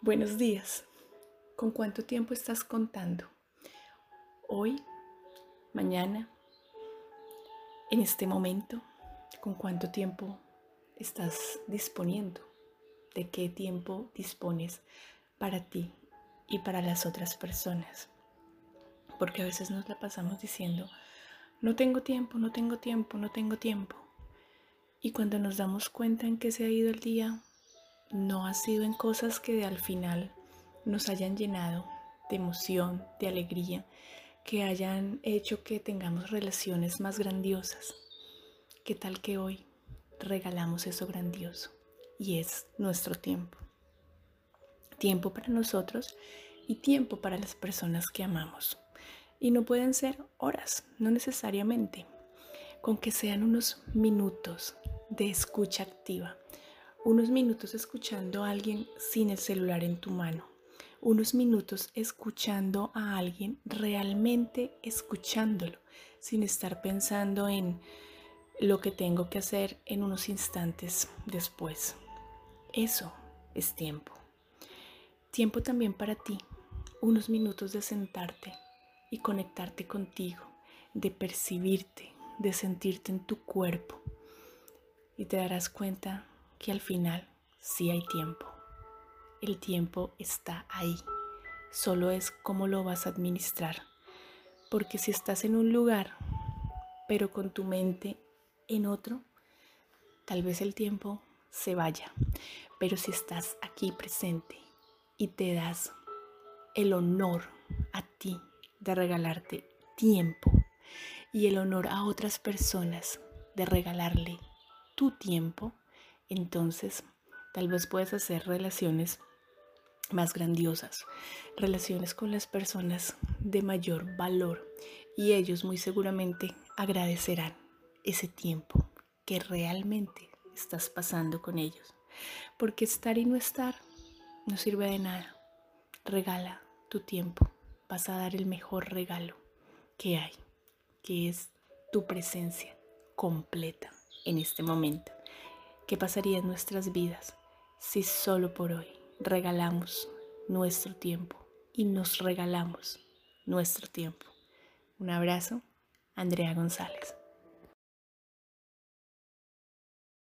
Buenos días. ¿Con cuánto tiempo estás contando? Hoy, mañana, en este momento, ¿con cuánto tiempo estás disponiendo? ¿De qué tiempo dispones para ti y para las otras personas? Porque a veces nos la pasamos diciendo, no tengo tiempo, no tengo tiempo, no tengo tiempo. Y cuando nos damos cuenta en que se ha ido el día, no ha sido en cosas que al final nos hayan llenado de emoción, de alegría, que hayan hecho que tengamos relaciones más grandiosas. ¿Qué tal que hoy regalamos eso grandioso? Y es nuestro tiempo. Tiempo para nosotros y tiempo para las personas que amamos. Y no pueden ser horas, no necesariamente, con que sean unos minutos de escucha activa unos minutos escuchando a alguien sin el celular en tu mano, unos minutos escuchando a alguien realmente escuchándolo, sin estar pensando en lo que tengo que hacer en unos instantes después. Eso es tiempo. Tiempo también para ti, unos minutos de sentarte y conectarte contigo, de percibirte, de sentirte en tu cuerpo. Y te darás cuenta que al final sí hay tiempo. El tiempo está ahí. Solo es cómo lo vas a administrar. Porque si estás en un lugar, pero con tu mente en otro, tal vez el tiempo se vaya. Pero si estás aquí presente y te das el honor a ti de regalarte tiempo y el honor a otras personas de regalarle tu tiempo, entonces tal vez puedes hacer relaciones más grandiosas, relaciones con las personas de mayor valor y ellos muy seguramente agradecerán ese tiempo que realmente estás pasando con ellos. Porque estar y no estar no sirve de nada. Regala tu tiempo. Vas a dar el mejor regalo que hay, que es tu presencia completa en este momento. ¿Qué pasaría en nuestras vidas si solo por hoy regalamos nuestro tiempo y nos regalamos nuestro tiempo? Un abrazo, Andrea González.